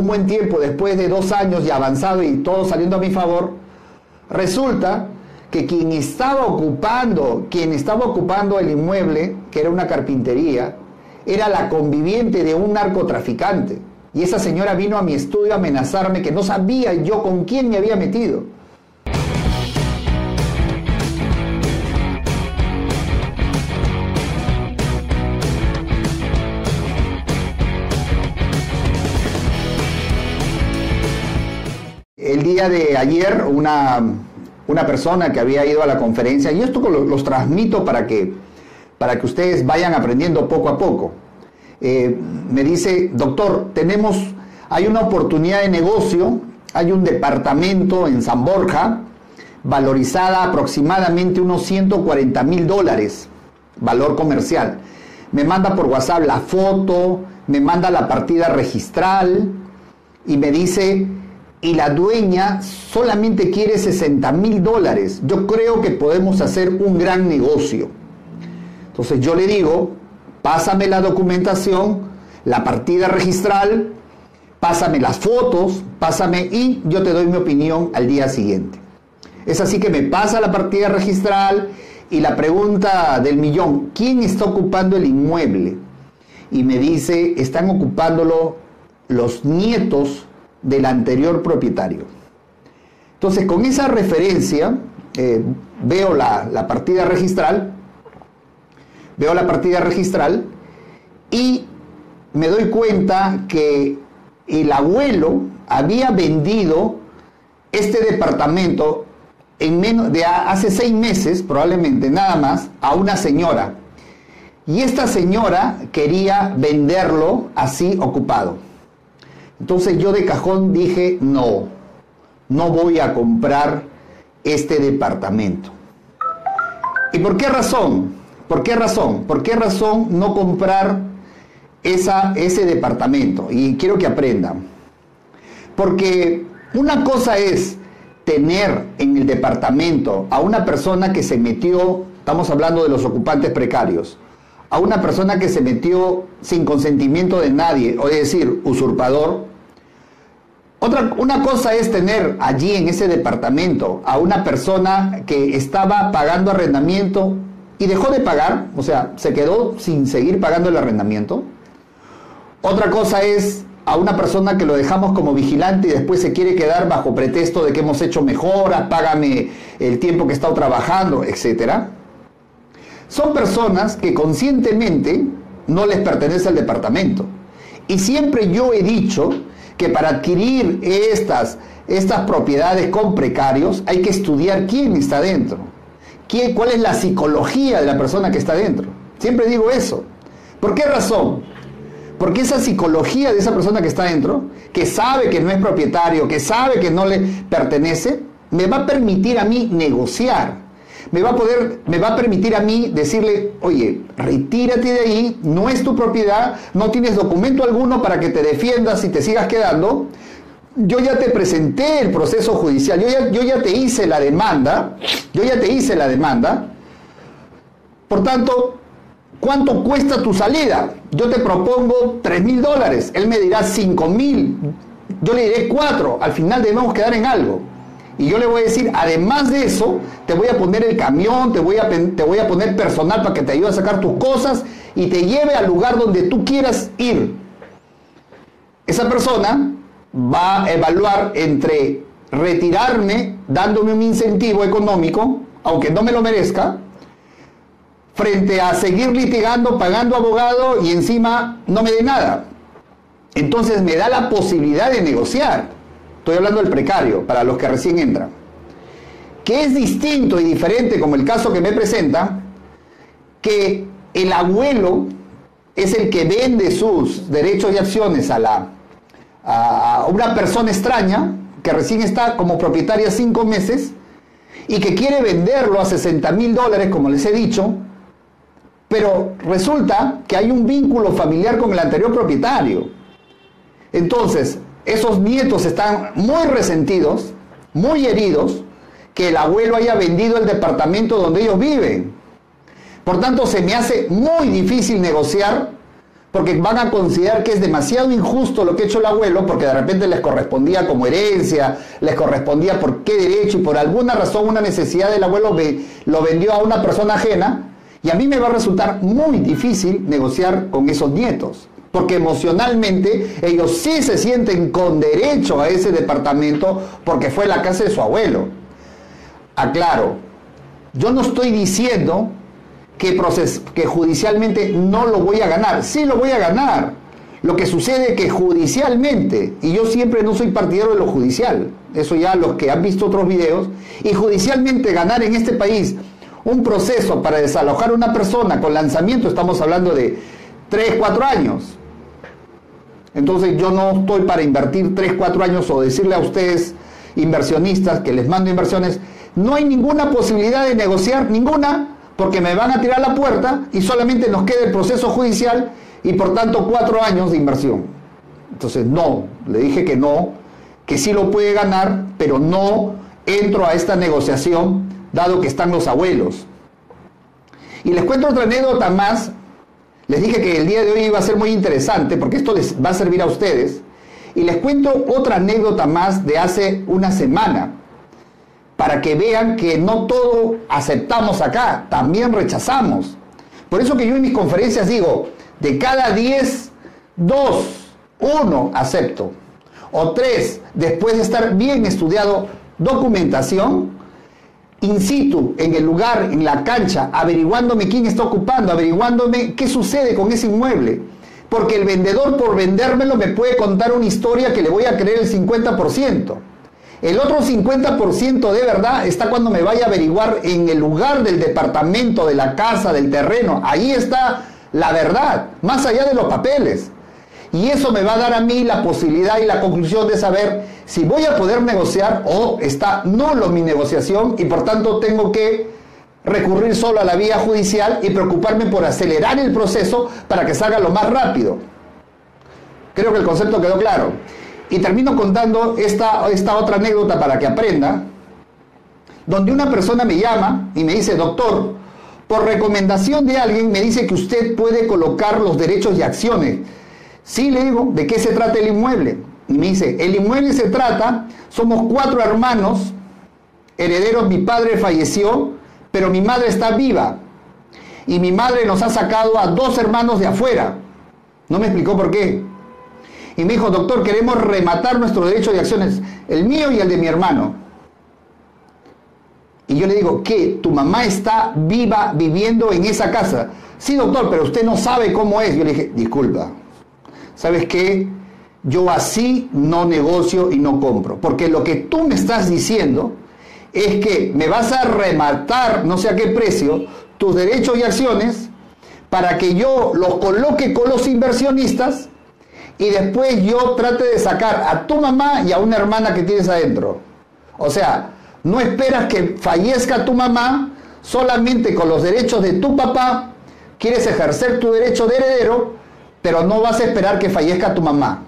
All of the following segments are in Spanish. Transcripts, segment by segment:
un buen tiempo, después de dos años y avanzado y todo saliendo a mi favor, resulta que quien estaba ocupando, quien estaba ocupando el inmueble, que era una carpintería, era la conviviente de un narcotraficante. Y esa señora vino a mi estudio a amenazarme que no sabía yo con quién me había metido. El día de ayer, una, una persona que había ido a la conferencia, y esto los, transmito para que, para que ustedes vayan aprendiendo poco a poco. Eh, me dice, doctor, tenemos, hay una oportunidad de negocio, hay un departamento en San Borja, valorizada aproximadamente unos 140 mil dólares, valor comercial. Me manda por WhatsApp la foto, me manda la partida registral y me dice, y la dueña solamente quiere 60 mil dólares. Yo creo que podemos hacer un gran negocio. Entonces yo le digo, pásame la documentación, la partida registral, pásame las fotos, pásame y yo te doy mi opinión al día siguiente. Es así que me pasa la partida registral y la pregunta del millón, ¿quién está ocupando el inmueble? Y me dice, están ocupándolo los nietos del anterior propietario. Entonces, con esa referencia, eh, veo la, la partida registral, veo la partida registral y me doy cuenta que el abuelo había vendido este departamento en menos de hace seis meses, probablemente nada más, a una señora. Y esta señora quería venderlo así ocupado. Entonces yo de cajón dije, no, no voy a comprar este departamento. ¿Y por qué razón? ¿Por qué razón? ¿Por qué razón no comprar esa, ese departamento? Y quiero que aprendan. Porque una cosa es tener en el departamento a una persona que se metió, estamos hablando de los ocupantes precarios, a una persona que se metió sin consentimiento de nadie, o es decir, usurpador, otra, una cosa es tener allí en ese departamento a una persona que estaba pagando arrendamiento y dejó de pagar, o sea, se quedó sin seguir pagando el arrendamiento. Otra cosa es a una persona que lo dejamos como vigilante y después se quiere quedar bajo pretexto de que hemos hecho mejoras, págame el tiempo que he estado trabajando, etc. Son personas que conscientemente no les pertenece al departamento. Y siempre yo he dicho que para adquirir estas, estas propiedades con precarios hay que estudiar quién está dentro, quién, cuál es la psicología de la persona que está dentro. Siempre digo eso. ¿Por qué razón? Porque esa psicología de esa persona que está dentro, que sabe que no es propietario, que sabe que no le pertenece, me va a permitir a mí negociar me va a poder, me va a permitir a mí decirle, oye, retírate de ahí, no es tu propiedad, no tienes documento alguno para que te defiendas y te sigas quedando. Yo ya te presenté el proceso judicial, yo ya, yo ya te hice la demanda, yo ya te hice la demanda. Por tanto, ¿cuánto cuesta tu salida? Yo te propongo 3 mil dólares, él me dirá 5 mil, yo le diré 4, al final debemos quedar en algo. Y yo le voy a decir, además de eso, te voy a poner el camión, te voy a, te voy a poner personal para que te ayude a sacar tus cosas y te lleve al lugar donde tú quieras ir. Esa persona va a evaluar entre retirarme dándome un incentivo económico, aunque no me lo merezca, frente a seguir litigando, pagando abogado y encima no me dé nada. Entonces me da la posibilidad de negociar. Estoy hablando del precario, para los que recién entran. Que es distinto y diferente, como el caso que me presenta, que el abuelo es el que vende sus derechos y acciones a, la, a una persona extraña que recién está como propietaria cinco meses y que quiere venderlo a 60 mil dólares, como les he dicho, pero resulta que hay un vínculo familiar con el anterior propietario. Entonces, esos nietos están muy resentidos, muy heridos, que el abuelo haya vendido el departamento donde ellos viven. Por tanto, se me hace muy difícil negociar porque van a considerar que es demasiado injusto lo que ha hecho el abuelo, porque de repente les correspondía como herencia, les correspondía por qué derecho y por alguna razón una necesidad del abuelo lo vendió a una persona ajena, y a mí me va a resultar muy difícil negociar con esos nietos, porque emocionalmente ellos sí se sienten con derecho a ese departamento porque fue la casa de su abuelo. Aclaro, yo no estoy diciendo que, que judicialmente no lo voy a ganar. Sí lo voy a ganar. Lo que sucede es que judicialmente, y yo siempre no soy partidario de lo judicial, eso ya los que han visto otros videos, y judicialmente ganar en este país un proceso para desalojar a una persona con lanzamiento, estamos hablando de 3, 4 años. Entonces yo no estoy para invertir 3, 4 años o decirle a ustedes, inversionistas, que les mando inversiones, no hay ninguna posibilidad de negociar, ninguna, porque me van a tirar la puerta y solamente nos queda el proceso judicial y por tanto cuatro años de inversión. Entonces, no, le dije que no, que sí lo puede ganar, pero no entro a esta negociación dado que están los abuelos. Y les cuento otra anécdota más. Les dije que el día de hoy iba a ser muy interesante porque esto les va a servir a ustedes. Y les cuento otra anécdota más de hace una semana para que vean que no todo aceptamos acá, también rechazamos. Por eso que yo en mis conferencias digo, de cada 10, 2, 1 acepto. O 3, después de estar bien estudiado documentación, in situ, en el lugar, en la cancha, averiguándome quién está ocupando, averiguándome qué sucede con ese inmueble. Porque el vendedor por vendérmelo me puede contar una historia que le voy a creer el 50%. El otro 50% de verdad está cuando me vaya a averiguar en el lugar del departamento, de la casa, del terreno. Ahí está la verdad, más allá de los papeles. Y eso me va a dar a mí la posibilidad y la conclusión de saber si voy a poder negociar o está nulo mi negociación y por tanto tengo que recurrir solo a la vía judicial y preocuparme por acelerar el proceso para que salga lo más rápido. Creo que el concepto quedó claro. Y termino contando esta, esta otra anécdota para que aprenda, donde una persona me llama y me dice, doctor, por recomendación de alguien me dice que usted puede colocar los derechos y acciones. Sí, le digo, ¿de qué se trata el inmueble? Y me dice, el inmueble se trata, somos cuatro hermanos, herederos, mi padre falleció, pero mi madre está viva. Y mi madre nos ha sacado a dos hermanos de afuera. No me explicó por qué y me dijo, doctor, queremos rematar nuestro derecho de acciones, el mío y el de mi hermano. Y yo le digo, ¿qué? ¿Tu mamá está viva viviendo en esa casa? Sí, doctor, pero usted no sabe cómo es. Yo le dije, disculpa, ¿sabes qué? Yo así no negocio y no compro. Porque lo que tú me estás diciendo es que me vas a rematar, no sé a qué precio, tus derechos y acciones para que yo los coloque con los inversionistas y después yo trate de sacar a tu mamá y a una hermana que tienes adentro. O sea, no esperas que fallezca tu mamá solamente con los derechos de tu papá, quieres ejercer tu derecho de heredero, pero no vas a esperar que fallezca tu mamá.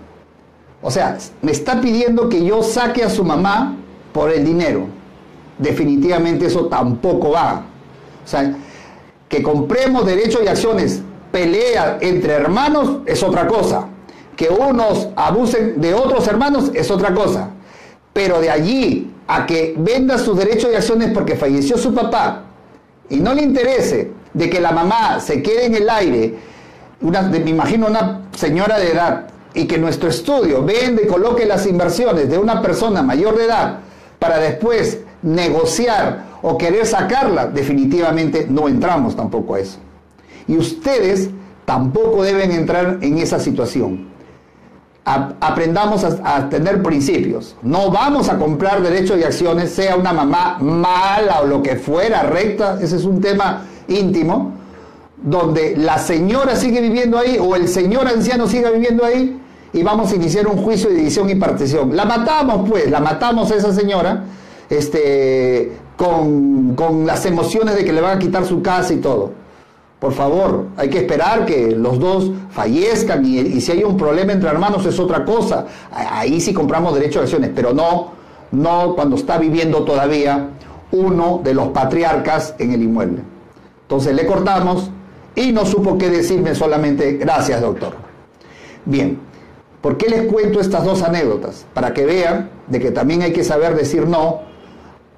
O sea, me está pidiendo que yo saque a su mamá por el dinero. Definitivamente eso tampoco va. O sea, que compremos derechos y acciones, pelea entre hermanos es otra cosa que unos abusen de otros hermanos es otra cosa. Pero de allí a que venda sus derechos y acciones porque falleció su papá y no le interese de que la mamá se quede en el aire, una, me imagino una señora de edad, y que nuestro estudio vende y coloque las inversiones de una persona mayor de edad para después negociar o querer sacarla, definitivamente no entramos tampoco a eso. Y ustedes tampoco deben entrar en esa situación aprendamos a, tener principios. No vamos a comprar derechos y acciones, sea una mamá mala o lo que fuera, recta, ese es un tema íntimo, donde la señora sigue viviendo ahí o el señor anciano sigue viviendo ahí y vamos a iniciar un juicio de división y partición. La matamos pues, la matamos a esa señora este, con, con las emociones de que le van a quitar su casa y todo. Por favor, hay que esperar que los dos fallezcan y, si hay un problema entre hermanos es otra cosa. Ahí sí compramos derecho de acciones, pero no, no cuando está viviendo todavía uno de los patriarcas en el inmueble. Entonces le cortamos Y no supo qué decirme solamente, gracias doctor. Bien, ¿por qué les cuento estas dos anécdotas? Para que vean de que también hay que saber decir no,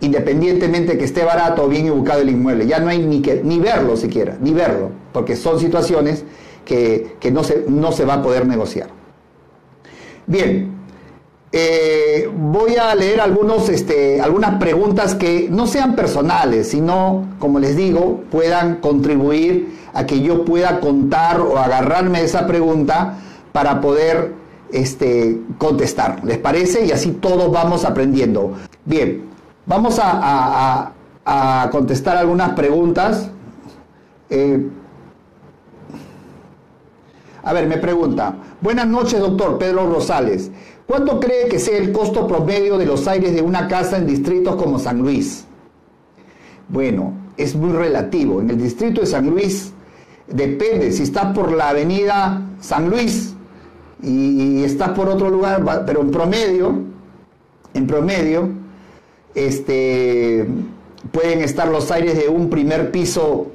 independientemente que esté barato o bien ubicado el inmueble. Ya no hay ni que ni verlo siquiera, ni verlo, porque son situaciones que, no, se, no se va a poder negociar. Bien, eh, voy a leer algunos, este, algunas preguntas que no sean personales, sino, como les digo, puedan contribuir a que yo pueda contar o agarrarme esa pregunta para poder este, contestar. ¿Les parece? Y así todos vamos aprendiendo. Bien, vamos a, contestar algunas preguntas. Eh, a ver, me pregunta. Buenas noches, doctor Pedro Rosales. ¿Cuánto cree que sea el costo promedio de los aires de una casa en distritos como San Luis? Bueno, es muy relativo. En el distrito de San Luis depende. Si estás por la avenida San Luis y, estás por otro lugar, pero en promedio, en promedio, este, pueden estar los aires de un primer piso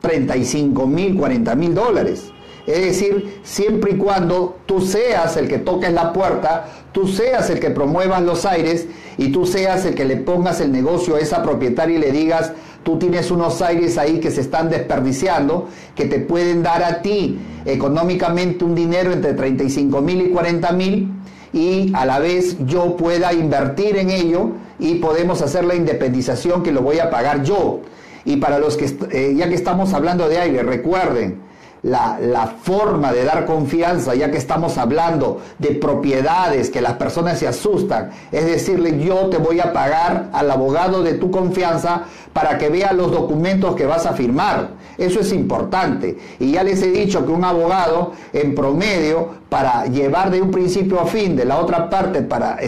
35 mil, 40 mil dólares. Es decir, siempre y cuando tú seas el que toques la puerta, tú seas el que promuevas los aires y tú seas el que le pongas el negocio a esa propietaria y le digas, tú tienes unos aires ahí que se están desperdiciando, que te pueden dar a ti económicamente un dinero entre 35 mil y 40 mil y a la vez yo pueda invertir en ello y podemos hacer la independización que lo voy a pagar yo. Y para los que, eh, ya que estamos hablando de aire, recuerden, la, forma de dar confianza, ya que estamos hablando de propiedades que las personas se asustan, es decirle yo te voy a pagar al abogado de tu confianza para que vea los documentos que vas a firmar. Eso es importante. Y ya les he dicho que un abogado en promedio para llevar de un principio a fin de la otra parte para,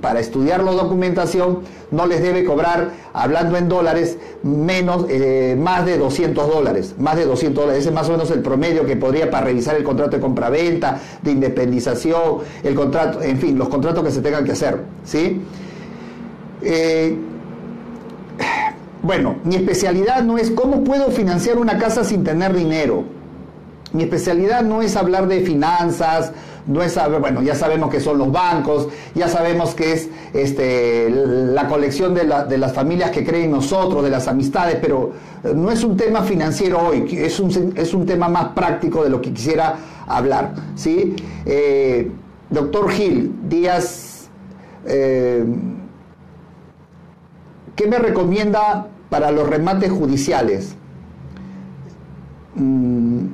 para estudiar la documentación no les debe cobrar, hablando en dólares, menos, eh, más de 200 dólares. Más de 200 dólares. Ese es más o menos el promedio que podría para revisar el contrato de compraventa, de independización, el contrato, en fin, los contratos que se tengan que hacer. ¿sí? Eh, bueno, mi especialidad no es cómo puedo financiar una casa sin tener dinero. Mi especialidad no es hablar de finanzas, no es saber, bueno, ya sabemos que son los bancos, ya sabemos que es este, la colección de, las familias que creen nosotros, de las amistades, pero eh, no es un tema financiero hoy, es un, es un tema más práctico de lo que quisiera hablar. ¿sí? Eh, doctor Gil, Díaz, eh, ¿qué me recomienda para los remates judiciales? Mm,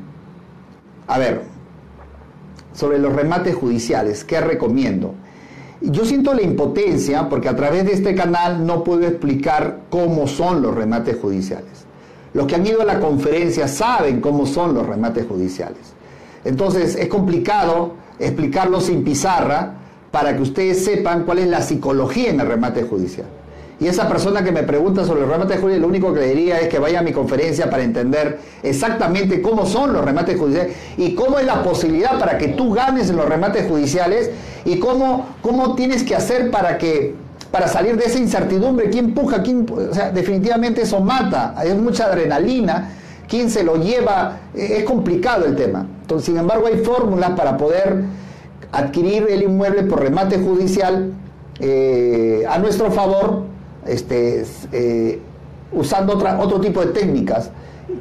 a ver, sobre los remates judiciales, ¿qué recomiendo? Yo siento la impotencia porque a través de este canal no puedo explicar cómo son los remates judiciales. Los que han ido a la conferencia saben cómo son los remates judiciales. Entonces es complicado explicarlo sin pizarra para que ustedes sepan cuál es la psicología en el remate judicial. Y esa persona que me pregunta sobre los remates judiciales, lo único que le diría es que vaya a mi conferencia para entender exactamente cómo son los remates judiciales y cómo es la posibilidad para que tú ganes en los remates judiciales y cómo, cómo tienes que hacer para que para salir de esa incertidumbre, quién empuja, quién, o sea, definitivamente eso mata, hay mucha adrenalina, quién se lo lleva, es complicado el tema. Entonces, sin embargo, hay fórmulas para poder adquirir el inmueble por remate judicial eh, a nuestro favor este, eh, usando otra, otro tipo de técnicas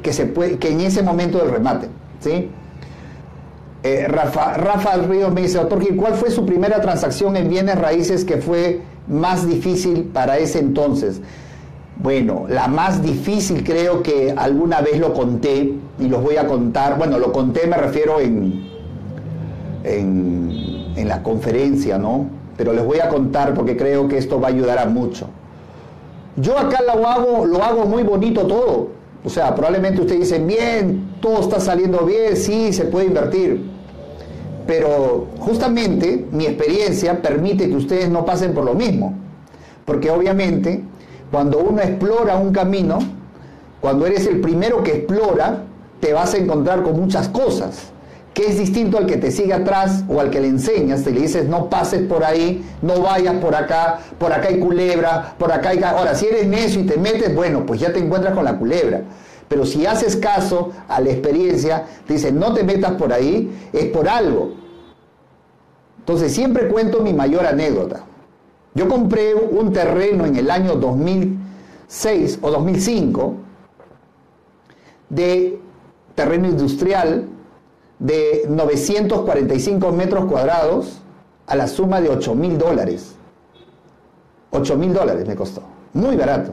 que, se puede, que en ese momento del remate. ¿sí? Eh, Rafa, Rafa Ríos me dice, doctor ¿cuál fue su primera transacción en bienes raíces que fue más difícil para ese entonces? Bueno, la más difícil creo que alguna vez lo conté y los voy a contar. Bueno, lo conté me refiero en, en, en la conferencia, ¿no? Pero les voy a contar porque creo que esto va a ayudar a mucho. Yo acá lo hago, lo hago muy bonito todo. O sea, probablemente usted dice, bien, todo está saliendo bien, sí, se puede invertir. Pero justamente mi experiencia permite que ustedes no pasen por lo mismo. Porque obviamente, cuando uno explora un camino, cuando eres el primero que explora, te vas a encontrar con muchas cosas que es distinto al que te sigue atrás o al que le enseñas, te le dices no pases por ahí, no vayas por acá, por acá hay culebra, por acá hay... Ahora, si eres necio y te metes, bueno, pues ya te encuentras con la culebra. Pero si haces caso a la experiencia, te dicen, no te metas por ahí, es por algo. Entonces siempre cuento mi mayor anécdota. Yo compré un terreno en el año 2006 o 2005 de terreno industrial de 945 metros cuadrados a la suma de 8 mil dólares. 8 mil dólares me costó. Muy barato.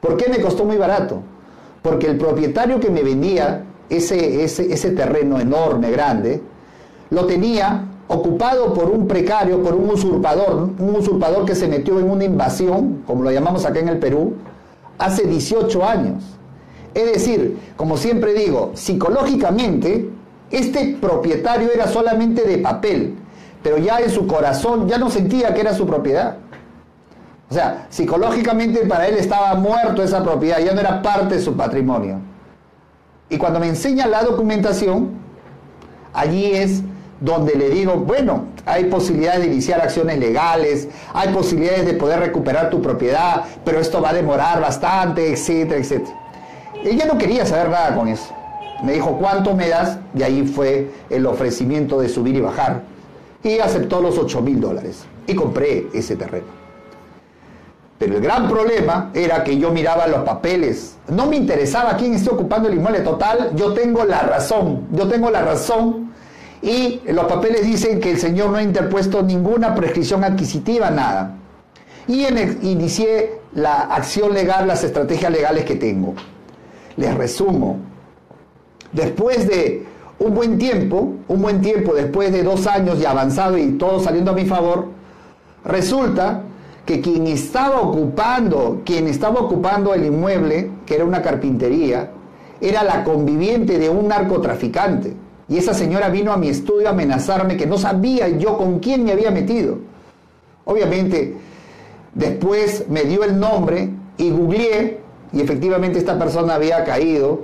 ¿Por qué me costó muy barato? Porque el propietario que me vendía ese, ese, ese terreno enorme, grande, lo tenía ocupado por un precario, por un usurpador, un usurpador que se metió en una invasión, como lo llamamos acá en el Perú, hace 18 años. Es decir, como siempre digo, psicológicamente, este propietario era solamente de papel, pero ya en su corazón ya no sentía que era su propiedad. O sea, psicológicamente para él estaba muerto esa propiedad, ya no era parte de su patrimonio. Y cuando me enseña la documentación, allí es donde le digo, bueno, hay posibilidades de iniciar acciones legales, hay posibilidades de poder recuperar tu propiedad, pero esto va a demorar bastante, etcétera, etcétera. Ella no quería saber nada con eso. Me dijo, ¿cuánto me das? Y ahí fue el ofrecimiento de subir y bajar. Y aceptó los 8 mil dólares. Y compré ese terreno. Pero el gran problema era que yo miraba los papeles. No me interesaba quién esté ocupando el inmueble total. Yo tengo la razón. Yo tengo la razón y los papeles dicen que el señor no ha interpuesto ninguna prescripción adquisitiva, nada. Y inicié la acción legal, las estrategias legales que tengo. Les resumo. Después de un buen tiempo, un buen tiempo, después de dos años y avanzado y todo saliendo a mi favor, resulta que quien estaba ocupando, quien estaba ocupando el inmueble, que era una carpintería, era la conviviente de un narcotraficante. Y esa señora vino a mi estudio a amenazarme que no sabía yo con quién me había metido. Obviamente, después me dio el nombre y googleé y efectivamente esta persona había caído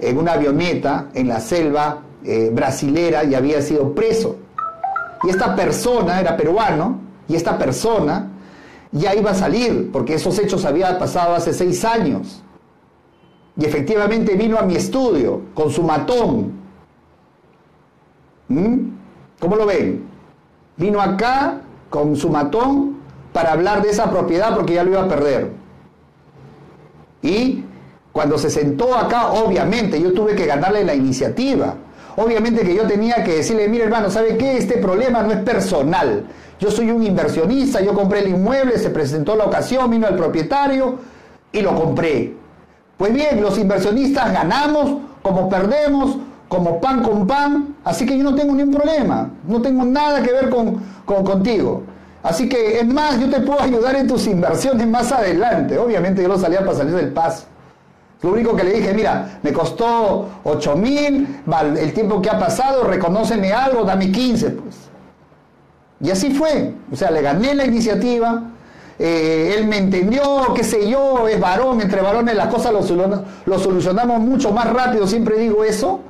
en una avioneta en la selva eh, brasilera y había sido preso. Y esta persona era peruano y esta persona ya iba a salir porque esos hechos habían pasado hace seis años. Y efectivamente vino a mi estudio con su matón ¿Mm? ¿Cómo lo ven? Vino acá con su matón para hablar de esa propiedad porque ya lo iba a perder. Y cuando se sentó acá, obviamente yo tuve que ganarle la iniciativa. Obviamente que yo tenía que decirle, mire hermano, ¿sabe qué? Este problema no es personal. Yo soy un inversionista, yo compré el inmueble, se presentó la ocasión, vino el propietario y lo compré. Pues bien, los inversionistas ganamos como perdemos, como pan con pan, así que yo no tengo ningún problema, no tengo nada que ver con, contigo. Así que, es más, yo te puedo ayudar en tus inversiones más adelante. Obviamente yo lo salía para salir del paso. Lo único que le dije, mira, me costó 8 mil, el tiempo que ha pasado, reconóceme algo, dame 15, pues. Y así fue. O sea, le gané la iniciativa, eh, él me entendió, qué sé yo, es varón, entre varones las cosas lo, solucionamos mucho más rápido, siempre digo eso.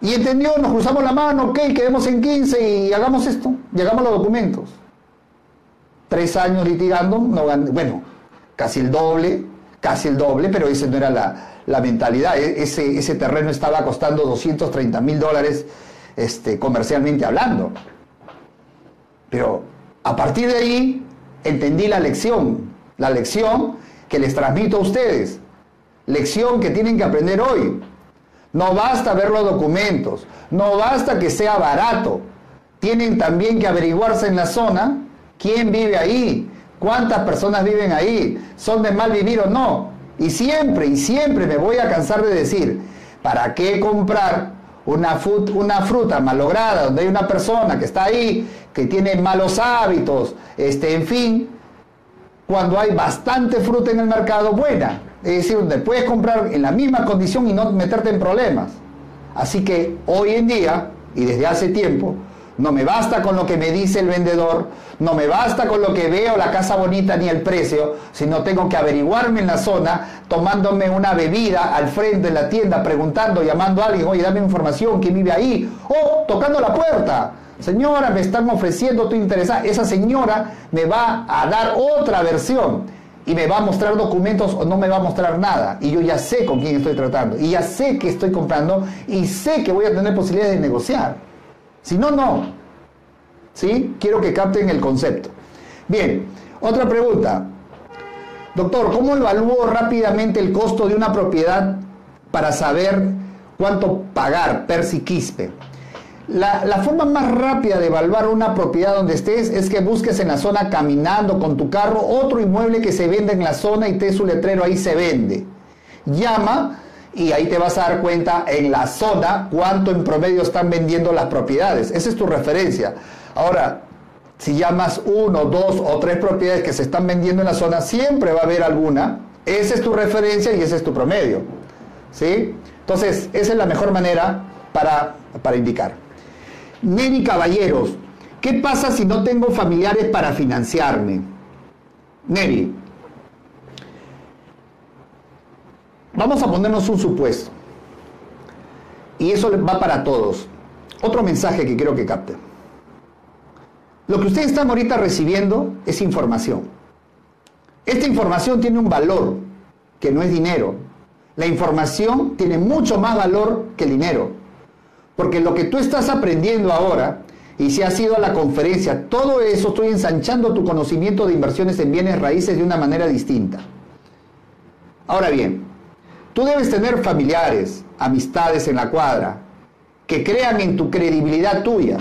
Y entendió, nos cruzamos la mano, ok, quedemos en 15 y hagamos esto, llegamos los documentos. Tres años litigando, no bueno, casi el doble, casi el doble, pero esa no era la, mentalidad. E, ese, ese, terreno estaba costando 230 mil dólares este, comercialmente hablando. Pero a partir de ahí entendí la lección, la lección que les transmito a ustedes, lección que tienen que aprender hoy. No basta ver los documentos, no basta que sea barato. Tienen también que averiguarse en la zona quién vive ahí, cuántas personas viven ahí, son de mal vivir o no. Y siempre, y siempre me voy a cansar de decir, ¿para qué comprar una, fruta malograda donde hay una persona que está ahí, que tiene malos hábitos, este, en fin, cuando hay bastante fruta en el mercado buena? es decir, donde puedes comprar en la misma condición y no meterte en problemas. Así que hoy en día, y desde hace tiempo, no me basta con lo que me dice el vendedor, no me basta con lo que veo la casa bonita ni el precio, sino tengo que averiguarme en la zona, tomándome una bebida al frente de la tienda, preguntando, llamando a alguien, oye, dame información, ¿quién vive ahí? O tocando la puerta. Señora, me están ofreciendo, tu interés. Esa señora me va a dar otra versión y me va a mostrar documentos o no me va a mostrar nada. Y yo ya sé con quién estoy tratando. Y ya sé que estoy comprando y sé que voy a tener posibilidades de negociar. Si no, no. ¿Sí? Quiero que capten el concepto. Bien, otra pregunta. Doctor, ¿cómo evalúo rápidamente el costo de una propiedad para saber cuánto pagar per si quispe? La, forma más rápida de evaluar una propiedad donde estés es que busques en la zona caminando con tu carro otro inmueble que se vende en la zona y te su letrero ahí se vende. Llama y ahí te vas a dar cuenta en la zona cuánto en promedio están vendiendo las propiedades. Esa es tu referencia. Ahora, si llamas uno, dos o tres propiedades que se están vendiendo en la zona, siempre va a haber alguna. Esa es tu referencia y ese es tu promedio. ¿Sí? Entonces, esa es la mejor manera para, para indicar. Neri Caballeros, ¿qué pasa si no tengo familiares para financiarme? Neri, vamos a ponernos un supuesto. Y eso va para todos. Otro mensaje que quiero que capte. Lo que ustedes están ahorita recibiendo es información. Esta información tiene un valor que no es dinero. La información tiene mucho más valor que el dinero. Porque lo que tú estás aprendiendo ahora, y si has ido a la conferencia, todo eso estoy ensanchando tu conocimiento de inversiones en bienes raíces de una manera distinta. Ahora bien, tú debes tener familiares, amistades en la cuadra, que crean en tu credibilidad tuya.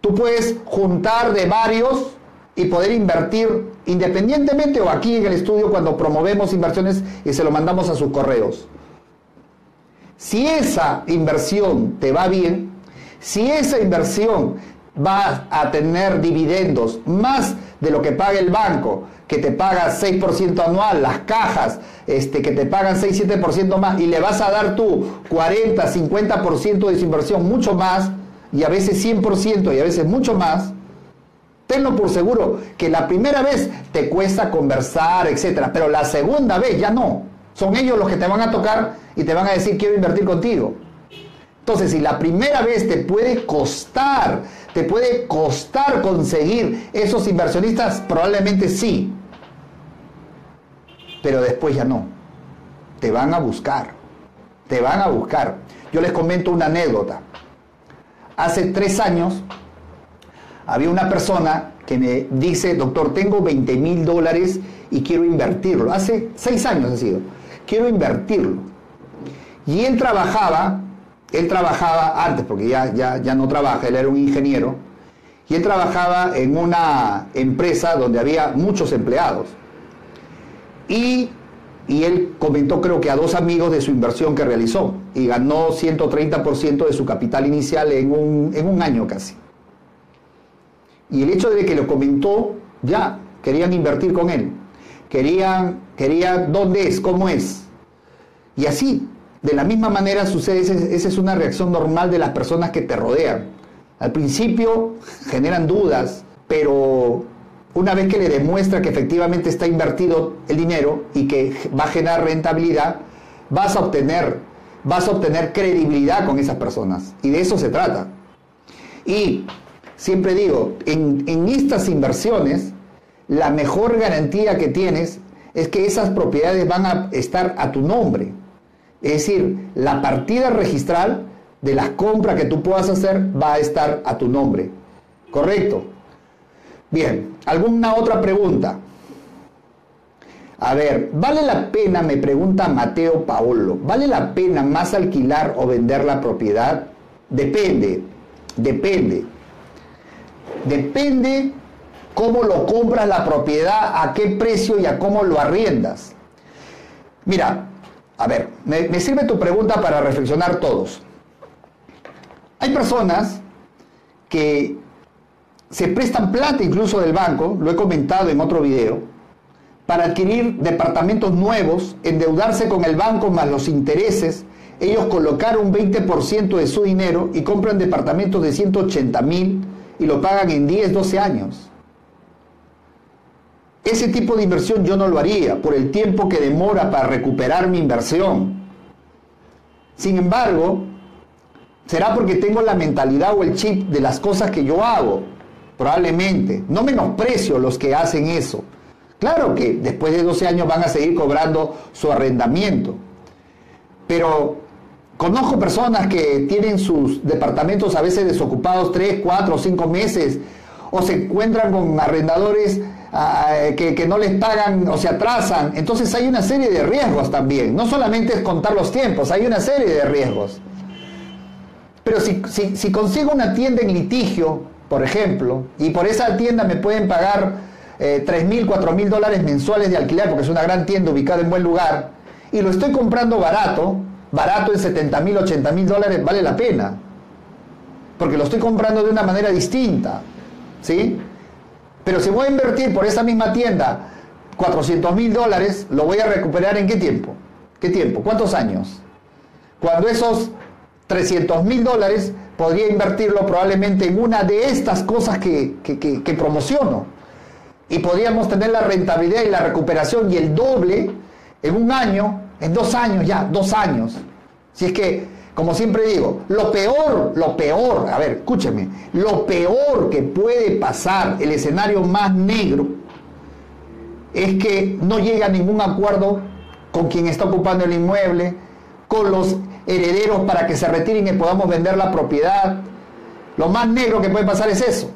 Tú puedes juntar de varios y poder invertir independientemente o aquí en el estudio cuando promovemos inversiones y se lo mandamos a sus correos. Si esa inversión te va bien, si esa inversión va a tener dividendos más de lo que paga el banco, que te paga 6% anual, las cajas este, que te pagan 6-7% más, y le vas a dar tú 40, 50% de su inversión, mucho más, y a veces 100% y a veces mucho más, tenlo por seguro que la primera vez te cuesta conversar, etcétera, pero la segunda vez ya no. Son ellos los que te van a tocar y te van a decir quiero invertir contigo. Entonces, si la primera vez te puede costar, te puede costar conseguir esos inversionistas, probablemente sí. Pero después ya no. Te van a buscar. Te van a buscar. Yo les comento una anécdota. Hace tres años había una persona que me dice, doctor, tengo 20 mil dólares y quiero invertirlo. Hace seis años ha sido. Quiero invertirlo. Y él trabajaba, él trabajaba antes, porque ya, ya, ya no trabaja, él era un ingeniero, y él trabajaba en una empresa donde había muchos empleados. Y, él comentó creo que a dos amigos de su inversión que realizó y ganó 130% de su capital inicial en un, en un año casi. Y el hecho de que lo comentó, ya, querían invertir con él. Querían, querían dónde es, cómo es. Y así, de la misma manera sucede, esa es una reacción normal de las personas que te rodean. Al principio generan dudas, pero una vez que le demuestra que efectivamente está invertido el dinero y que va a generar rentabilidad, vas a obtener, vas a obtener credibilidad con esas personas. Y de eso se trata. Y siempre digo, en, en estas inversiones, la mejor garantía que tienes es que esas propiedades van a estar a tu nombre. Es decir, la partida registral de las compras que tú puedas hacer va a estar a tu nombre. ¿Correcto? Bien, ¿alguna otra pregunta? A ver, ¿vale la pena, me pregunta Mateo Paolo, ¿vale la pena más alquilar o vender la propiedad? Depende, depende. Depende cómo lo compras la propiedad, a qué precio y a cómo lo arriendas. Mira, a ver, me, sirve tu pregunta para reflexionar todos. Hay personas que se prestan plata incluso del banco, lo he comentado en otro video, para adquirir departamentos nuevos, endeudarse con el banco más los intereses, ellos colocar un 20% de su dinero y compran departamentos de 180 mil y lo pagan en 10, 12 años. Ese tipo de inversión yo no lo haría por el tiempo que demora para recuperar mi inversión. Sin embargo, será porque tengo la mentalidad o el chip de las cosas que yo hago. Probablemente. No menosprecio los que hacen eso. Claro que después de 12 años van a seguir cobrando su arrendamiento. Pero conozco personas que tienen sus departamentos a veces desocupados 3, 4 o 5 meses o se encuentran con arrendadores ah, que, que, no les pagan o se atrasan. Entonces hay una serie de riesgos también. No solamente es contar los tiempos, hay una serie de riesgos. Pero si, si, consigo una tienda en litigio, por ejemplo, y por esa tienda me pueden pagar eh, 3 mil, 4 mil dólares mensuales de alquiler, porque es una gran tienda ubicada en buen lugar, y lo estoy comprando barato, barato en 70 mil, 80 mil dólares, vale la pena. Porque lo estoy comprando de una manera distinta. ¿Sí? Pero si voy a invertir por esa misma tienda 400 mil dólares, lo voy a recuperar en qué tiempo? ¿Qué tiempo? ¿Cuántos años? Cuando esos 300 mil dólares podría invertirlo probablemente en una de estas cosas que, que, promociono. Y podríamos tener la rentabilidad y la recuperación y el doble en un año, en dos años ya, dos años. Si es que, como siempre digo, lo peor, lo peor, a ver, escúcheme, lo peor que puede pasar, el escenario más negro, es que no llega a ningún acuerdo con quien está ocupando el inmueble, con los herederos para que se retiren y podamos vender la propiedad. Lo más negro que puede pasar es eso.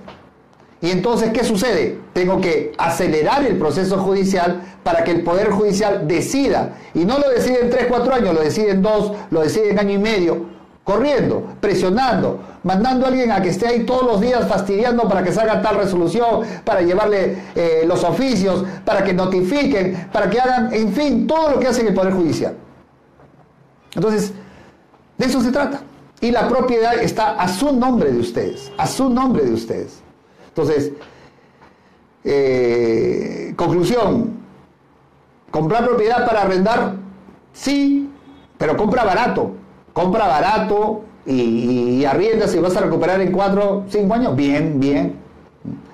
Y entonces, ¿qué sucede? Tengo que acelerar el proceso judicial para que el Poder Judicial decida. Y no lo decide en 3, 4 años, lo decide en 2, lo decide en año y medio, corriendo, presionando, mandando a alguien a que esté ahí todos los días fastidiando para que salga tal resolución, para llevarle eh, los oficios, para que notifiquen, para que hagan, en fin, todo lo que hace el Poder Judicial. Entonces, de eso se trata. Y la propiedad está a su nombre de ustedes, a su nombre de ustedes. Entonces, eh, conclusión, comprar propiedad para arrendar, sí, pero compra barato, compra barato y, y vas a recuperar en cuatro, cinco años, bien, bien.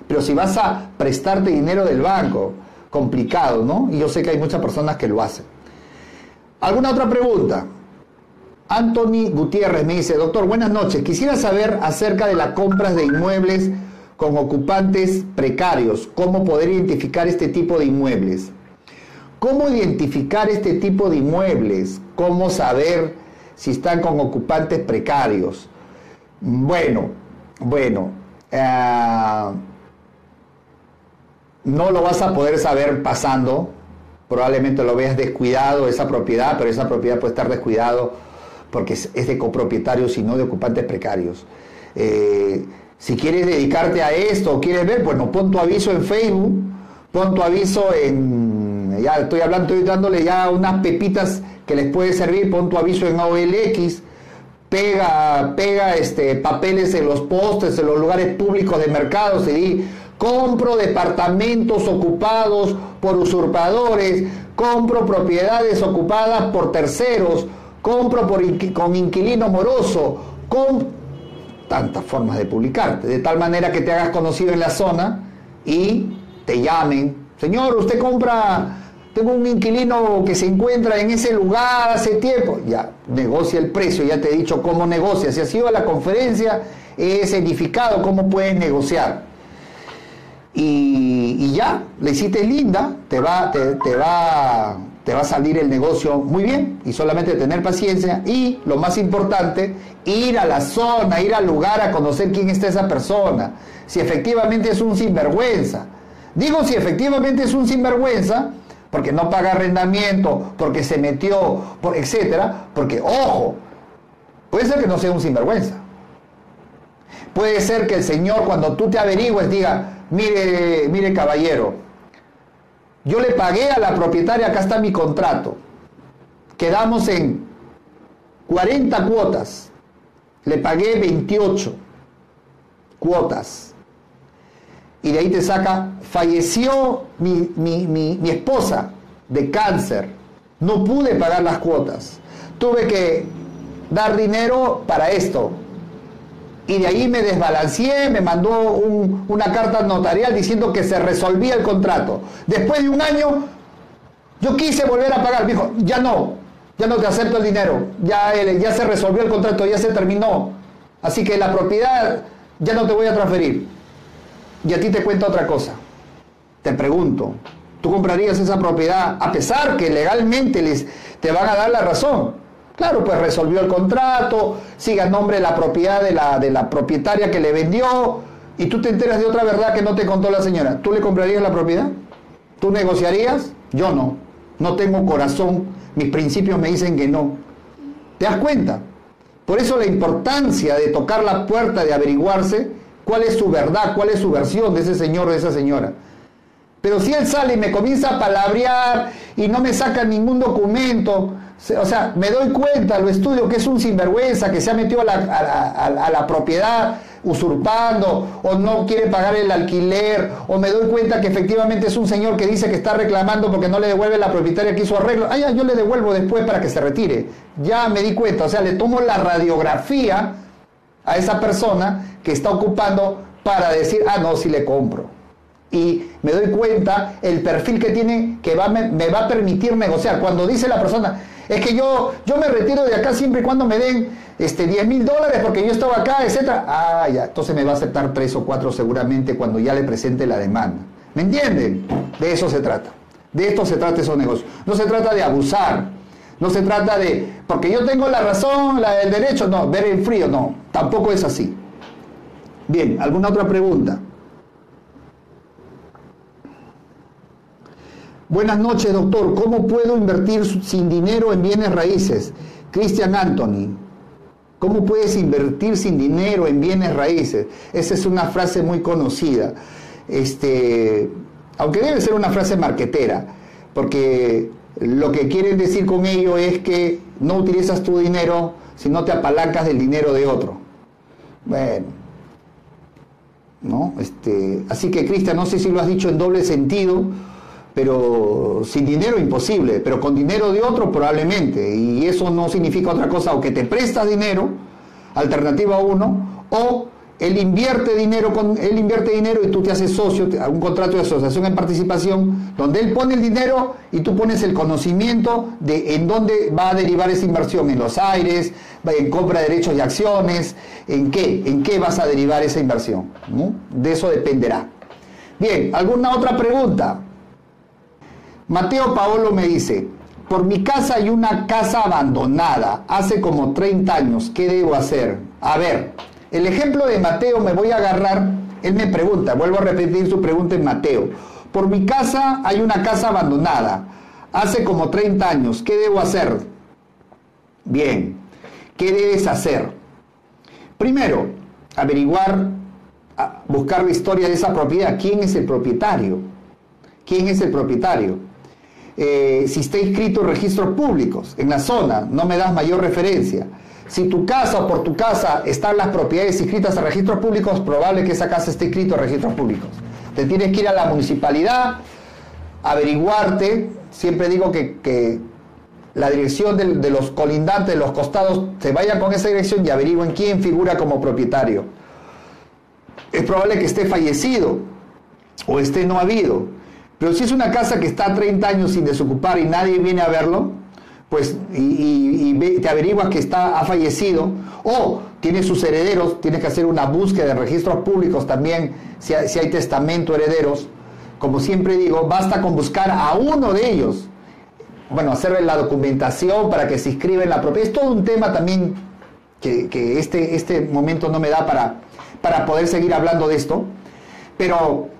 Pero si vas a prestarte dinero del banco, complicado, ¿no? Y yo sé que hay muchas personas que lo hacen. ¿Alguna otra pregunta? Anthony Gutiérrez me dice, doctor, buenas noches. Quisiera saber acerca de las compras de inmuebles con ocupantes precarios. ¿Cómo poder identificar este tipo de inmuebles? ¿Cómo identificar este tipo de inmuebles? ¿Cómo saber si están con ocupantes precarios? Bueno, bueno, eh, no lo vas a poder saber pasando. Probablemente lo veas descuidado esa propiedad, pero esa propiedad puede estar descuidado porque es, de copropietarios y no de ocupantes precarios. Eh, si quieres dedicarte a esto o quieres ver, bueno, pon tu aviso en Facebook, pon tu aviso en, ya estoy hablando, estoy dándole ya unas pepitas que les puede servir, pon tu aviso en OLX, pega, pega este, papeles en los postes, en los lugares públicos de mercados y di, compro departamentos ocupados por usurpadores, compro propiedades ocupadas por terceros, compro con inquilino moroso, con tantas formas de publicarte, de tal manera que te hagas conocido en la zona y te llamen, señor, usted compra, tengo un inquilino que se encuentra en ese lugar hace tiempo, ya, negocia el precio, ya te he dicho cómo negocia, si has ido a la conferencia, es edificado cómo puedes negociar. Y, ya, le hiciste linda, te va, te va te va a salir el negocio muy bien y solamente tener paciencia y lo más importante, ir a la zona, ir al lugar a conocer quién está esa persona, si efectivamente es un sinvergüenza. Digo si efectivamente es un sinvergüenza, porque no paga arrendamiento, porque se metió, por, etcétera, porque ojo, puede ser que no sea un sinvergüenza. Puede ser que el Señor cuando tú te averigües diga, mire, mire caballero, yo le pagué a la propietaria, acá está mi contrato. Quedamos en 40 cuotas. Le pagué 28 cuotas. Y de ahí te saca, falleció mi, mi esposa de cáncer. No pude pagar las cuotas. Tuve que dar dinero para esto y de ahí me desbalanceé, me mandó una carta notarial diciendo que se resolvía el contrato. Después de un año, yo quise volver a pagar. dijo, ya no, ya no te acepto el dinero, ya, ya se resolvió el contrato, ya se terminó. Así que la propiedad ya no te voy a transferir. Y a ti te cuento otra cosa. Te pregunto, ¿Tú comprarías esa propiedad a pesar que legalmente les, te van a dar la razón? Claro, pues resolvió el contrato, sigue el nombre de la propiedad de la, de la propietaria que le vendió y tú te enteras de otra verdad que no te contó la señora. ¿Tú le comprarías la propiedad? ¿Tú negociarías? Yo no. No tengo corazón. Mis principios me dicen que no. ¿Te das cuenta? Por eso la importancia de tocar la puerta, de averiguarse cuál es su verdad, cuál es su versión de ese señor o de esa señora. Pero si él sale y me comienza a palabrear y no me saca ningún documento, o sea, me doy cuenta, lo estudio, que es un sinvergüenza, que se ha metido a la, propiedad usurpando, o no quiere pagar el alquiler, o me doy cuenta que efectivamente es un señor que dice que está reclamando porque no le devuelve la propietaria que hizo arreglo. Ah, ya, yo le devuelvo después para que se retire. Ya me di cuenta, o sea, le tomo la radiografía a esa persona que está ocupando para decir, ah, no, si le compro y me doy cuenta el perfil que tiene que va, me, va a permitir negociar. Cuando dice la persona, es que yo, yo me retiro de acá siempre y cuando me den este, 10 mil dólares porque yo estaba acá, etc. Ah, ya, entonces me va a aceptar tres o cuatro seguramente cuando ya le presente la demanda. ¿Me entienden? De eso se trata. De esto se trata esos negocios. No se trata de abusar. No se trata de, porque yo tengo la razón, la del derecho, no, ver el frío, no, tampoco es así. Bien, ¿alguna otra pregunta? Buenas noches, doctor. ¿Cómo puedo invertir sin dinero en bienes raíces? Cristian Anthony. ¿Cómo puedes invertir sin dinero en bienes raíces? Esa es una frase muy conocida. Este, aunque debe ser una frase marquetera, porque lo que quieren decir con ello es que no utilizas tu dinero si no te apalancas del dinero de otro. Bueno, ¿no? Este, así que Cristian, no sé si lo has dicho en doble sentido pero sin dinero imposible, pero con dinero de otro probablemente. Y eso no significa otra cosa, o que te prestas dinero, alternativa uno, o él invierte dinero, con, él invierte dinero y tú te haces socio, un contrato de asociación en participación, donde él pone el dinero y tú pones el conocimiento de en dónde va a derivar esa inversión, en los aires, en compra de derechos y acciones, en qué, en qué vas a derivar esa inversión. De eso dependerá. Bien, ¿alguna otra pregunta? Mateo Paolo me dice, por mi casa hay una casa abandonada hace como 30 años, ¿qué debo hacer? A ver, el ejemplo de Mateo me voy a agarrar, él me pregunta, vuelvo a repetir su pregunta en Mateo, por mi casa hay una casa abandonada hace como 30 años, ¿qué debo hacer? Bien, ¿qué debes hacer? Primero, averiguar, buscar la historia de esa propiedad, quién es el propietario, quién es el propietario. Eh, si está inscrito en registros públicos en la zona, no me das mayor referencia. Si tu casa o por tu casa están las propiedades inscritas en registros públicos, probable que esa casa esté inscrita en registros públicos. Te tienes que ir a la municipalidad, averiguarte, siempre digo que, la dirección de, los colindantes, de los costados, se vayan con esa dirección y averigüen quién figura como propietario. Es probable que esté fallecido o esté no habido. Pero si es una casa que está 30 años sin desocupar y nadie viene a verlo, pues y, te averiguas que está, ha fallecido, o tiene sus herederos, tienes que hacer una búsqueda de registros públicos también, si hay, testamento, herederos. Como siempre digo, basta con buscar a uno de ellos. Bueno, hacerle la documentación para que se inscriba en la propiedad. Es todo un tema también que, que este, este momento no me da para, para poder seguir hablando de esto. Pero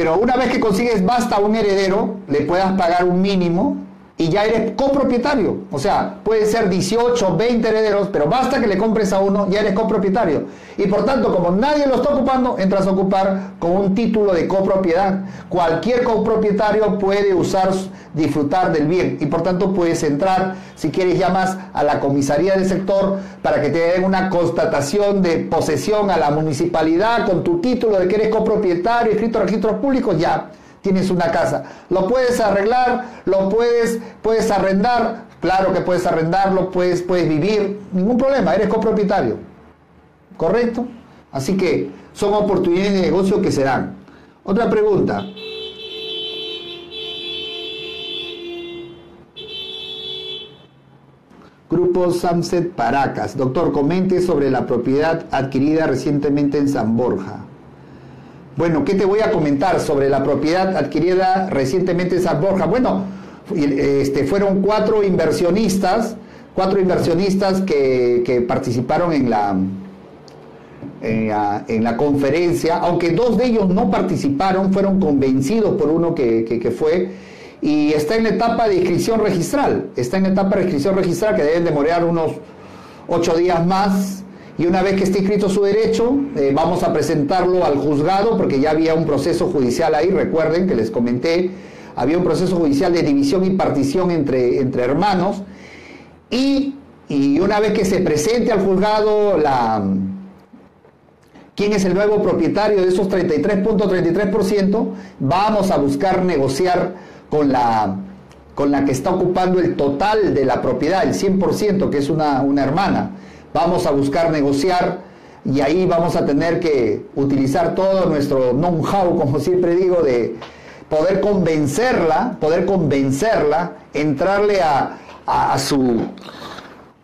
pero una vez que consigues basta un heredero, le puedas pagar un mínimo y ya eres copropietario. O sea, puede ser 18, 20 herederos, pero basta que le compres a uno, ya eres copropietario. Y por tanto, como nadie lo está ocupando, entras a ocupar con un título de copropiedad. Cualquier copropietario puede usar, disfrutar del bien y por tanto puedes entrar, si quieres, llamas a la comisaría del sector para que te den una constatación de posesión a la municipalidad con tu título de que eres copropietario, inscrito en registros públicos, ya tienes una casa. Lo puedes arreglar, lo puedes, puedes arrendar, claro que puedes arrendarlo, puedes, puedes vivir, ningún problema, eres copropietario. ¿Correcto? Así que son oportunidades de negocio que se dan. Otra pregunta. Grupo Samset Paracas. Doctor, comente sobre la propiedad adquirida recientemente en San Borja. Bueno, ¿qué te voy a comentar sobre la propiedad adquirida recientemente en San Borja? Bueno, este, fueron cuatro inversionistas, cuatro inversionistas que, participaron en la, en la, conferencia, aunque dos de ellos no participaron, fueron convencidos por uno que, que, fue, y está en la etapa de inscripción registral, está en la etapa de inscripción registral que deben demorar unos ocho días más y una vez que esté inscrito su derecho, eh, vamos a presentarlo al juzgado, porque ya había un proceso judicial ahí, recuerden que les comenté, había un proceso judicial de división y partición entre, entre hermanos, y, una vez que se presente al juzgado la, quién es el nuevo propietario de esos 33.33%, vamos a buscar negociar con la, con la que está ocupando el total de la propiedad, el 100%, que es una, una hermana vamos a buscar negociar y ahí vamos a tener que utilizar todo nuestro know-how, como siempre digo, de poder convencerla, poder convencerla, entrarle a, su,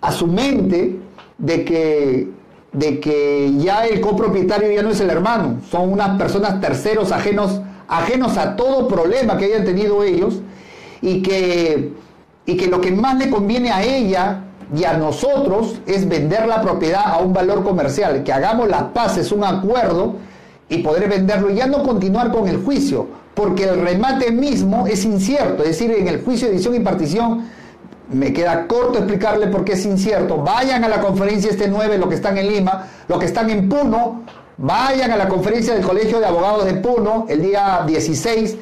a su mente de que, de que ya el copropietario ya no es el hermano, son unas personas terceros ajenos, ajenos a todo problema que hayan tenido ellos y que, y que lo que más le conviene a ella y a nosotros es vender la propiedad a un valor comercial, que hagamos las paces, un acuerdo y poder venderlo y ya no continuar con el juicio, porque el remate mismo es incierto, es decir, en el juicio de edición y partición me queda corto explicarle por qué es incierto. Vayan a la conferencia este 9, los que están en Lima, los que están en Puno, vayan a la conferencia del Colegio de Abogados de Puno el día 16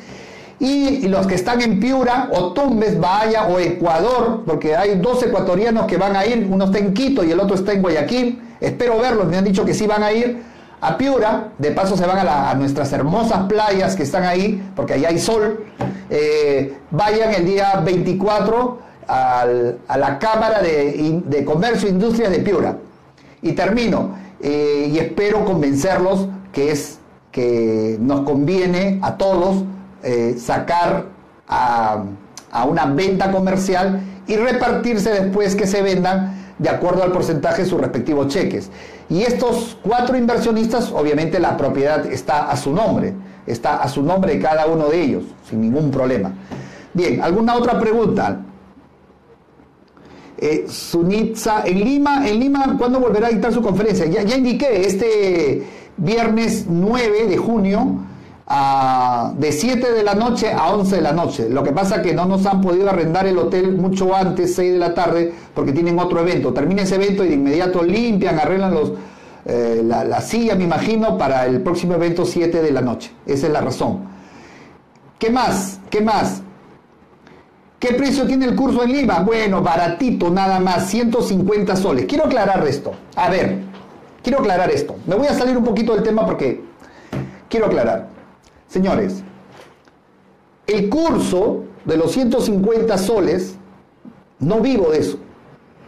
y los que están en Piura o Tumbes, Bahía o Ecuador, porque hay dos ecuatorianos que van a ir, uno está en Quito y el otro está en Guayaquil, espero verlos, me han dicho que sí van a ir a Piura, de paso se van a, nuestras hermosas playas que están ahí, porque allá hay sol, eh, vayan el día 24 a la Cámara de, Comercio e Industria de Piura. Y termino, eh, y espero convencerlos que es que nos conviene a todos eh, sacar a, una venta comercial y repartirse después que se vendan de acuerdo al porcentaje de sus respectivos cheques. Y estos cuatro inversionistas, obviamente la propiedad está a su nombre, está a su nombre cada uno de ellos, sin ningún problema. Bien, ¿alguna otra pregunta? Eh, Sunitza, en Lima, en Lima, ¿cuándo volverá a dictar su conferencia? Ya, ya indiqué, este viernes 9 de junio de 7 de la noche a 11 de la noche. Lo que pasa es que no nos han podido arrendar el hotel mucho antes, 6 de la tarde, porque tienen otro evento. Termina ese evento y de inmediato limpian, arreglan los, eh, la, silla, me imagino, para el próximo evento 7 de la noche. Esa es la razón. ¿Qué más? ¿Qué más? ¿Qué precio tiene el curso en Lima? Bueno, baratito, nada más, 150 soles. Quiero aclarar esto. A ver, quiero aclarar esto. Me voy a salir un poquito del tema porque quiero aclarar. Señores, el curso de los 150 soles, no vivo de eso.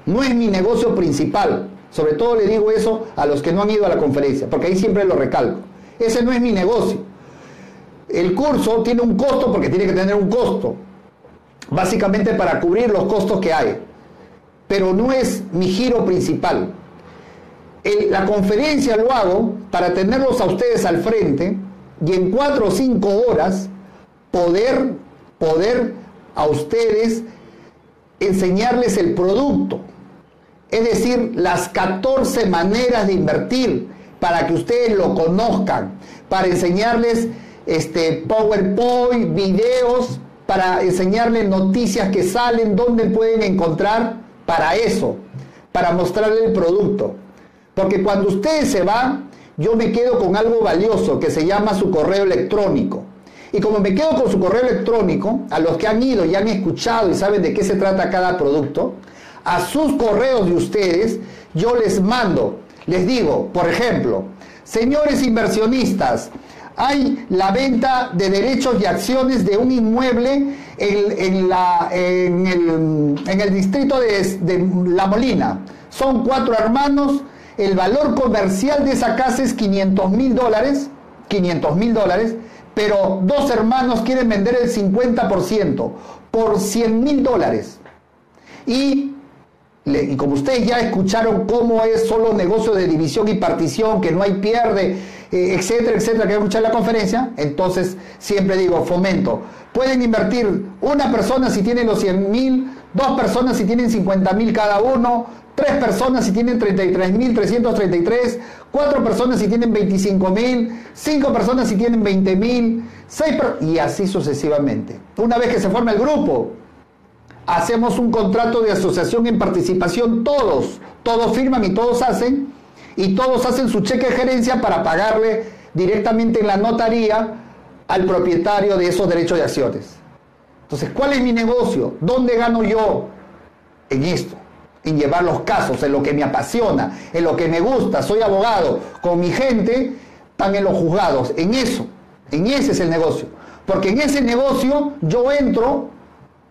No es mi negocio principal. Sobre todo le digo eso a los que no han ido a la conferencia, porque ahí siempre lo recalco. Ese no es mi negocio. El curso tiene un costo porque tiene que tener un costo, básicamente para cubrir los costos que hay. Pero no es mi giro principal. la conferencia lo hago para tenerlos a ustedes al frente y en cuatro o cinco horas poder, poder a ustedes enseñarles el producto. Es decir, las 14 maneras de invertir para que ustedes lo conozcan, para enseñarles este PowerPoint, videos, para enseñarles noticias que salen, dónde pueden encontrar, para eso, para mostrarles el producto. Porque cuando ustedes se van, yo me quedo con algo valioso que se llama su correo electrónico. Y como me quedo con su correo electrónico, a los que han ido y han escuchado y saben de qué se trata cada producto, a sus correos de ustedes, yo les mando, les digo, por ejemplo, señores inversionistas, hay la venta de derechos y acciones de un inmueble en, la, en, el, distrito de, de La Molina. Son cuatro hermanos el valor comercial de esa casa es 500 mil dólares, 500 mil dólares, pero dos hermanos quieren vender el 50% por 100 mil dólares. Y, como ustedes ya escucharon cómo es solo negocio de división y partición, que no hay pierde, eh, etcétera, etcétera, que escuchar la conferencia, entonces siempre digo, fomento. Pueden invertir una persona si tienen los 100 mil, dos personas si tienen 50 mil cada uno, tres personas si tienen 33 mil 333, cuatro personas si tienen 25 mil, cinco personas si tienen 20 mil, seis y así sucesivamente. Una vez que se forma el grupo, hacemos un contrato de asociación en participación todos, todos firman y todos hacen, y todos hacen su cheque de gerencia para pagarle directamente en la notaría al propietario de esos derechos de acciones. Entonces, ¿cuál es mi negocio? ¿Dónde gano yo en esto? En llevar los casos, en lo que me apasiona, en lo que me gusta. Soy abogado, con mi gente están en los juzgados, en eso, en ese es el negocio. Porque en ese negocio yo entro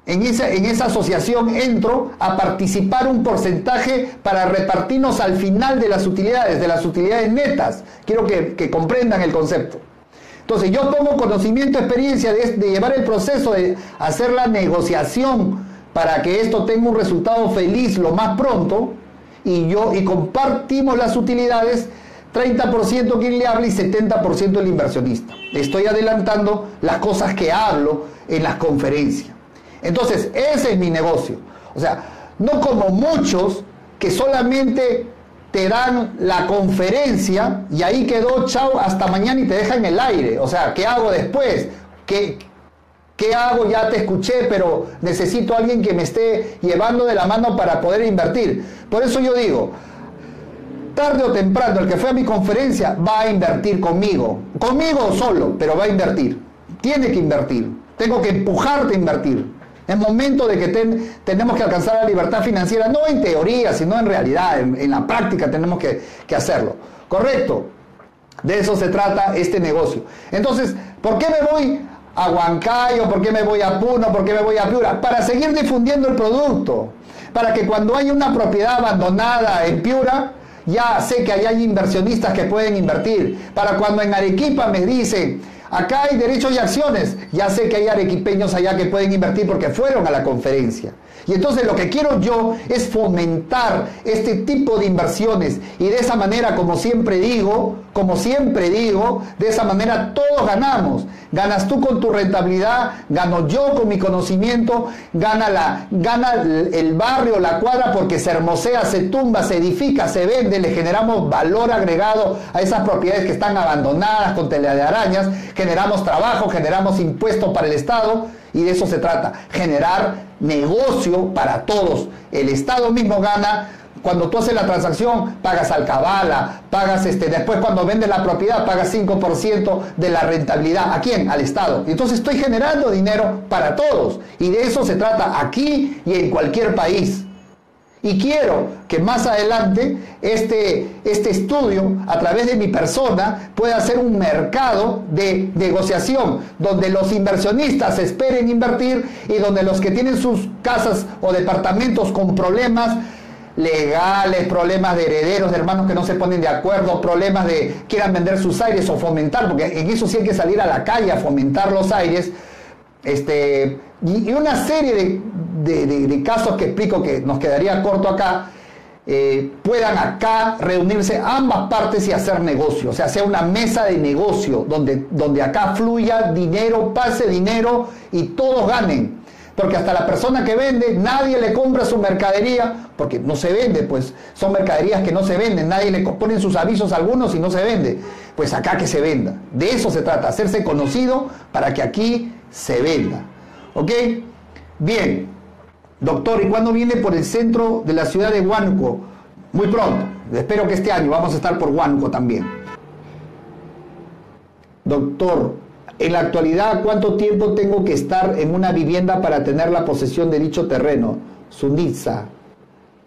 en esa, en esa asociación entro a participar un porcentaje para repartirnos al final de las utilidades, de las utilidades netas. Quiero que, comprendan el concepto. Entonces yo pongo conocimiento, experiencia de, de, llevar el proceso, de hacer la negociación para que esto tenga un resultado feliz lo más pronto y yo y compartimos las utilidades 30% quien le habla y 70% el inversionista. Estoy adelantando las cosas que hablo en las conferencias. Entonces, ese es mi negocio. O sea, no como muchos que solamente te dan la conferencia y ahí quedó, chao, hasta mañana y te dejan en el aire. O sea, ¿qué hago después? ¿Qué, ¿Qué hago? Ya te escuché, pero necesito a alguien que me esté llevando de la mano para poder invertir. Por eso yo digo, tarde o temprano, el que fue a mi conferencia va a invertir conmigo. Conmigo solo, pero va a invertir. Tiene que invertir. Tengo que empujarte a invertir. Es momento de que tenemos que alcanzar la libertad financiera, no en teoría, sino en realidad, en, la práctica tenemos que, hacerlo. ¿Correcto? De eso se trata este negocio. Entonces, ¿por qué me voy a Huancayo? ¿Por qué me voy a Puno? ¿Por qué me voy a Piura? Para seguir difundiendo el producto. Para que cuando hay una propiedad abandonada en Piura, ya sé que ahí hay inversionistas que pueden invertir. Para cuando en Arequipa me dicen, Acá hay derechos y acciones. Ya sé que hay arequipeños allá que pueden invertir porque fueron a la conferencia. Y entonces lo que quiero yo es fomentar este tipo de inversiones. Y de esa manera, como siempre digo, como siempre digo, de esa manera todos ganamos. Ganas tú con tu rentabilidad, gano yo con mi conocimiento, gana, la, gana el barrio, la cuadra, porque se hermosea, se tumba, se edifica, se vende, le generamos valor agregado a esas propiedades que están abandonadas con tela de arañas, generamos trabajo, generamos impuestos para el Estado y de eso se trata, generar negocio para todos. El Estado mismo gana. Cuando tú haces la transacción, pagas alcabala, pagas este, después cuando vendes la propiedad, pagas 5% de la rentabilidad. ¿A quién? Al Estado. Entonces estoy generando dinero para todos. Y de eso se trata aquí y en cualquier país. Y quiero que más adelante este, este estudio, a través de mi persona, pueda ser un mercado de negociación, donde los inversionistas esperen invertir y donde los que tienen sus casas o departamentos con problemas legales, problemas de herederos, de hermanos que no se ponen de acuerdo, problemas de quieran vender sus aires o fomentar, porque en eso sí hay que salir a la calle a fomentar los aires, este, y, una serie de, casos que explico que nos quedaría corto acá, eh, puedan acá reunirse ambas partes y hacer negocio, o sea, sea una mesa de negocio donde, donde acá fluya dinero, pase dinero y todos ganen. Porque hasta la persona que vende, nadie le compra su mercadería, porque no se vende, pues son mercaderías que no se venden, nadie le pone sus avisos a algunos y no se vende. Pues acá que se venda. De eso se trata, hacerse conocido para que aquí se venda. ¿Ok? Bien, doctor, ¿y cuándo viene por el centro de la ciudad de Huánuco? Muy pronto, espero que este año vamos a estar por Huánuco también. Doctor, en la actualidad, ¿cuánto tiempo tengo que estar en una vivienda para tener la posesión de dicho terreno? Sunitza.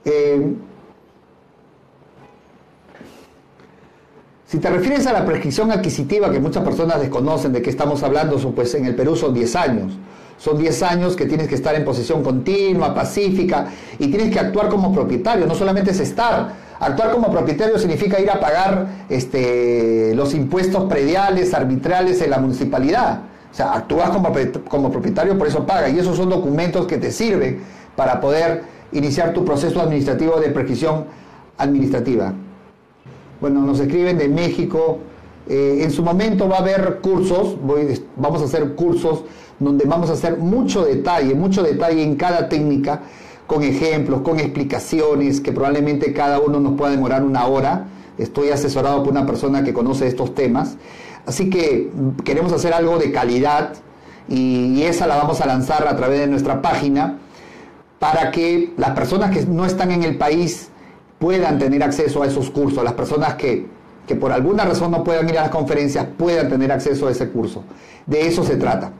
Eh, Si te refieres a la prescripción adquisitiva que muchas personas desconocen de qué estamos hablando, pues en el Perú son 10 años. Son 10 años que tienes que estar en posesión continua, pacífica, y tienes que actuar como propietario. No solamente es estar, actuar como propietario significa ir a pagar este, los impuestos prediales, arbitrales en la municipalidad. O sea, actúas como, como propietario, por eso paga. Y esos son documentos que te sirven para poder iniciar tu proceso administrativo de prescripción administrativa. Bueno, nos escriben de México. Eh, en su momento va a haber cursos, vamos a hacer cursos donde vamos a hacer mucho detalle, mucho detalle en cada técnica, con ejemplos, con explicaciones, que probablemente cada uno nos pueda demorar una hora. Estoy asesorado por una persona que conoce estos temas. Así que mm, queremos hacer algo de calidad y esa la vamos a lanzar a través de nuestra página para que las personas que no están en el país puedan tener acceso a esos cursos, las personas que, que por alguna razón no puedan ir a las conferencias puedan tener acceso a ese curso. De eso se trata.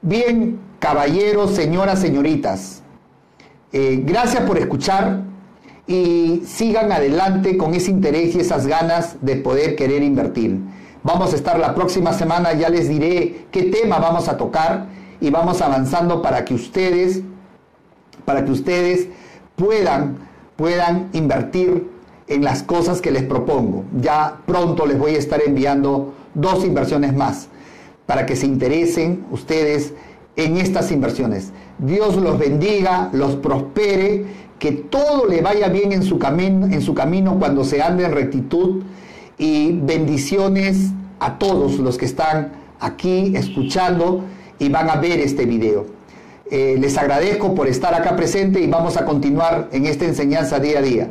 Bien, caballeros, señoras, señoritas, eh, gracias por escuchar y sigan adelante con ese interés y esas ganas de poder querer invertir. Vamos a estar la próxima semana, ya les diré qué tema vamos a tocar y vamos avanzando para que ustedes, para que ustedes puedan, puedan invertir en las cosas que les propongo. Ya pronto les voy a estar enviando dos inversiones más para que se interesen ustedes en estas inversiones. Dios los bendiga, los prospere, que todo le vaya bien en su camino, en su camino cuando se ande en rectitud y bendiciones a todos los que están aquí escuchando y van a ver este video. Eh, les agradezco por estar acá presente y vamos a continuar en esta enseñanza día a día.